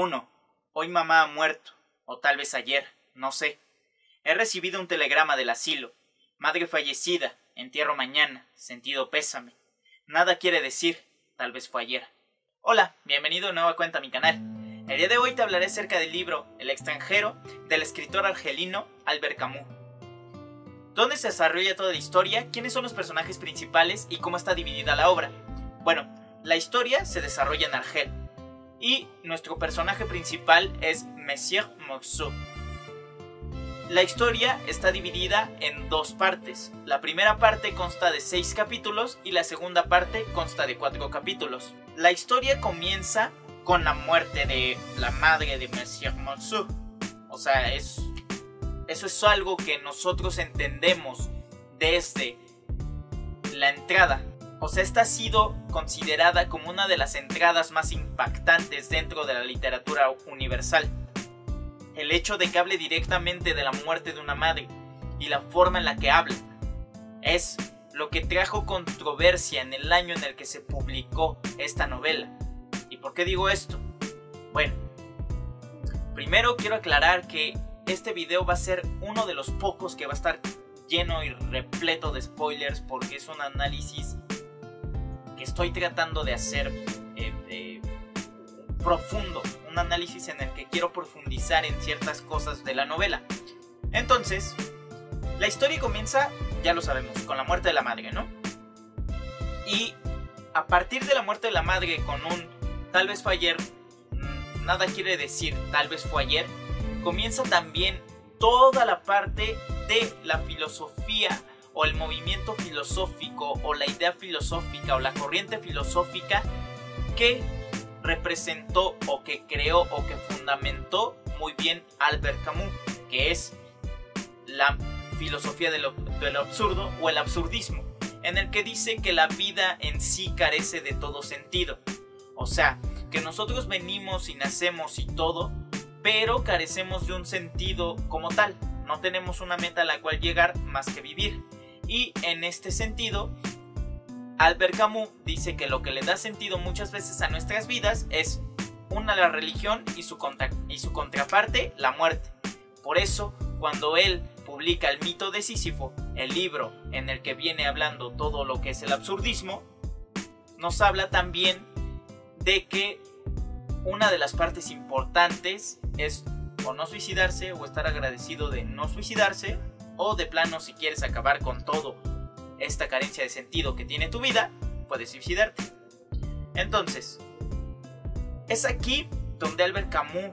1. Hoy mamá ha muerto, o tal vez ayer, no sé. He recibido un telegrama del asilo. Madre fallecida, entierro mañana, sentido pésame. Nada quiere decir, tal vez fue ayer. Hola, bienvenido de nuevo a cuenta a mi canal. El día de hoy te hablaré acerca del libro El extranjero del escritor argelino Albert Camus. ¿Dónde se desarrolla toda la historia? ¿Quiénes son los personajes principales y cómo está dividida la obra? Bueno, la historia se desarrolla en Argel, y nuestro personaje principal es Monsieur Moxou. La historia está dividida en dos partes. La primera parte consta de seis capítulos y la segunda parte consta de cuatro capítulos. La historia comienza con la muerte de la madre de Monsieur Moxou. O sea, es, eso es algo que nosotros entendemos desde la entrada o sea, esta ha sido considerada como una de las entradas más impactantes dentro de la literatura universal. El hecho de que hable directamente de la muerte de una madre y la forma en la que habla es lo que trajo controversia en el año en el que se publicó esta novela. ¿Y por qué digo esto? Bueno, primero quiero aclarar que este video va a ser uno de los pocos que va a estar lleno y repleto de spoilers porque es un análisis estoy tratando de hacer eh, eh, profundo, un análisis en el que quiero profundizar en ciertas cosas de la novela. Entonces, la historia comienza, ya lo sabemos, con la muerte de la madre, ¿no? Y a partir de la muerte de la madre con un tal vez fue ayer, mm, nada quiere decir tal vez fue ayer, comienza también toda la parte de la filosofía o el movimiento filosófico o la idea filosófica o la corriente filosófica que representó o que creó o que fundamentó muy bien Albert Camus, que es la filosofía de lo, absurdo o el absurdismo, en el que dice que la vida en sí carece de todo sentido. O sea, que nosotros venimos y nacemos y todo, pero carecemos de un sentido como tal. No tenemos una meta a la cual llegar más que vivir. Y en este sentido, Albert Camus dice que lo que le da sentido muchas veces a nuestras vidas es una la religión y su, y su contraparte la muerte. Por eso, cuando él publica el mito de Sísifo, el libro en el que viene hablando todo lo que es el absurdismo, nos habla también de que una de las partes importantes es o no suicidarse o estar agradecido de no suicidarse o de plano si quieres acabar con todo esta carencia de sentido que tiene tu vida, puedes suicidarte. Entonces, es aquí donde Albert Camus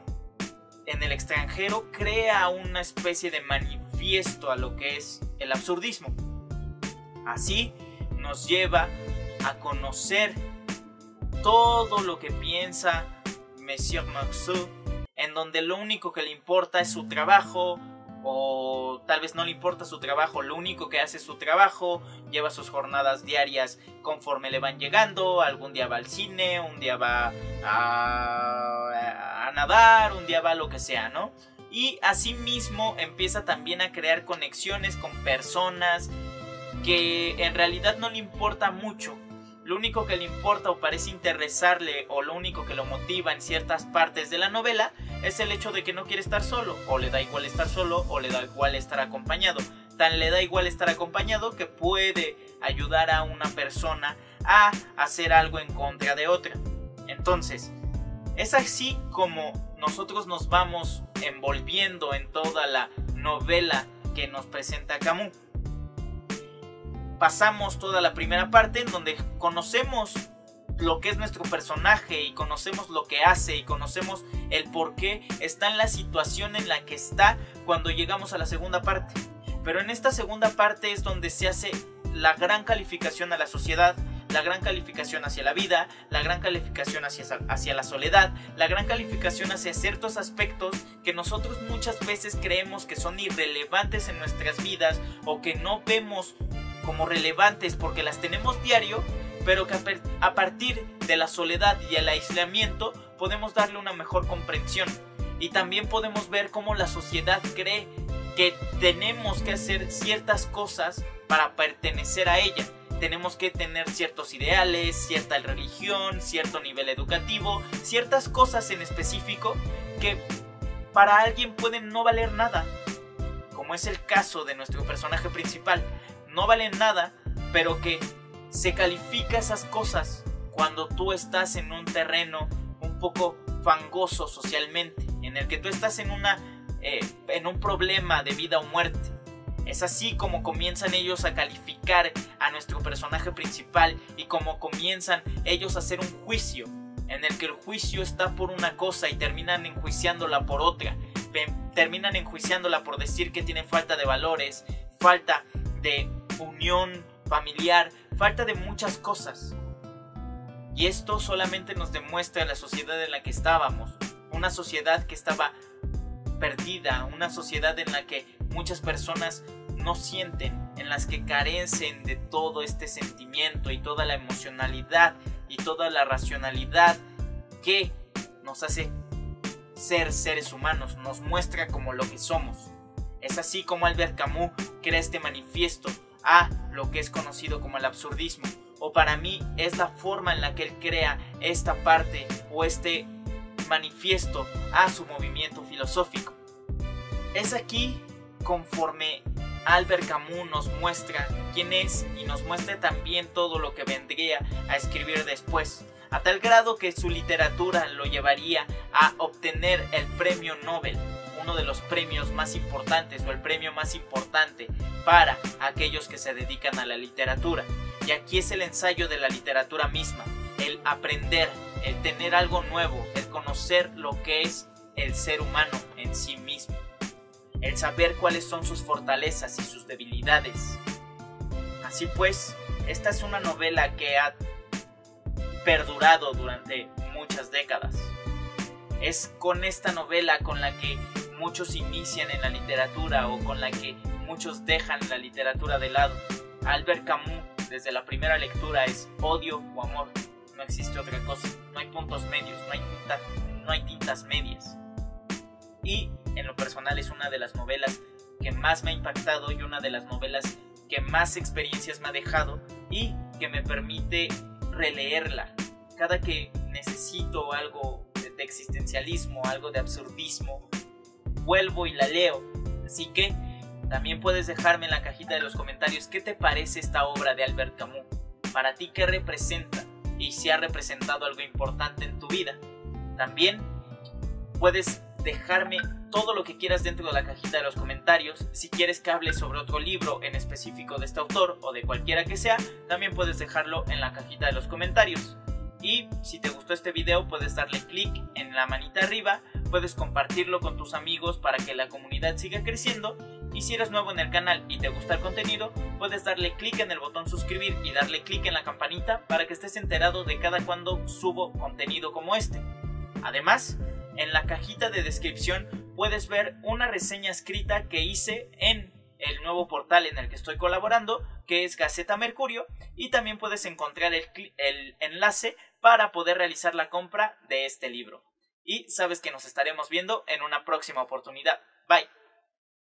en el extranjero crea una especie de manifiesto a lo que es el absurdismo. Así nos lleva a conocer todo lo que piensa Monsieur Marceau, en donde lo único que le importa es su trabajo, o tal vez no le importa su trabajo, lo único que hace es su trabajo, lleva sus jornadas diarias conforme le van llegando, algún día va al cine, un día va a, nadar, un día va a lo que sea, ¿no? Y asimismo empieza también a crear conexiones con personas que en realidad no le importa mucho lo único que le importa o parece interesarle o lo único que lo motiva en ciertas partes de la novela es el hecho de que no quiere estar solo, o le da igual estar solo o le da igual estar acompañado. Tan le da igual estar acompañado que puede ayudar a una persona a hacer algo en contra de otra. Entonces, es así como nosotros nos vamos envolviendo en toda la novela que nos presenta Camus pasamos toda la primera parte en donde conocemos lo que es nuestro personaje y conocemos lo que hace y conocemos el por qué está en la situación en la que está cuando llegamos a la segunda parte. Pero en esta segunda parte es donde se hace la gran calificación a la sociedad, la gran calificación hacia la vida, la gran calificación hacia, hacia la soledad, la gran calificación hacia ciertos aspectos que nosotros muchas veces creemos que son irrelevantes en nuestras vidas o que no vemos como relevantes porque las tenemos diario, pero que a partir de la soledad y el aislamiento podemos darle una mejor comprensión. Y también podemos ver cómo la sociedad cree que tenemos que hacer ciertas cosas para pertenecer a ella. tenemos que tener ciertos ideales, cierta religión, cierto nivel educativo, ciertas cosas en específico que para alguien pueden no valer nada, como es el caso de nuestro personaje principal, no valen nada, pero que se califica esas cosas cuando tú estás en un terreno un poco fangoso socialmente, en el que tú estás en una eh, en un problema de vida o muerte. Es así como comienzan ellos a calificar a nuestro personaje principal y como comienzan ellos a hacer un juicio, en el que el juicio está por una cosa y terminan enjuiciándola por otra. Terminan enjuiciándola por decir que tiene falta de valores, falta de unión familiar, falta de muchas cosas. Y esto solamente nos demuestra la sociedad en la que estábamos, una sociedad que estaba perdida, una sociedad en la que muchas personas no sienten, en las que carecen de todo este sentimiento y toda la emocionalidad y toda la racionalidad que nos hace ser seres humanos, nos muestra como lo que somos. Es así como Albert Camus crea este manifiesto a lo que es conocido como el absurdismo, o para mí es la forma en la que él crea esta parte o este manifiesto a su movimiento filosófico. Es aquí conforme Albert Camus nos muestra quién es y nos muestra también todo lo que vendría a escribir después, a tal grado que su literatura lo llevaría a obtener el premio Nobel, uno de los premios más importantes o el premio más importante para aquellos que se dedican a la literatura. Y aquí es el ensayo de la literatura misma, el aprender, el tener algo nuevo, el conocer lo que es el ser humano en sí mismo, el saber cuáles son sus fortalezas y sus debilidades. Así pues, esta es una novela que ha perdurado durante muchas décadas. Es con esta novela con la que muchos inician en la literatura o con la que muchos dejan la literatura de lado. Albert Camus, desde la primera lectura, es odio o amor no existe otra cosa, no hay puntos medios, no hay, no hay tintas medias. Y en lo personal es una de las novelas que más me ha impactado y una de las novelas que más experiencias me ha dejado y que me permite releerla. Cada que necesito algo de existencialismo, algo de absurdismo, vuelvo y la leo. Así que también puedes dejarme en la cajita de los comentarios qué te parece esta obra de Albert Camus. Para ti, ¿qué representa? y si ha representado algo importante en tu vida. También puedes dejarme todo lo que quieras dentro de la cajita de los comentarios. Si quieres que hable sobre otro libro en específico de este autor o de cualquiera que sea, también puedes dejarlo en la cajita de los comentarios. Y si te gustó este video puedes darle clic en la manita arriba, puedes compartirlo con tus amigos para que la comunidad siga creciendo y si eres nuevo en el canal y te gusta el contenido, puedes darle clic en el botón suscribir y darle clic en la campanita para que estés enterado de cada cuando subo contenido como este. Además, en la cajita de descripción puedes ver una reseña escrita que hice en el nuevo portal en el que estoy colaborando, que es Gaceta Mercurio, y también puedes encontrar el, el, enlace para poder realizar la compra de este libro. Y sabes que nos estaremos viendo en una próxima oportunidad. Bye.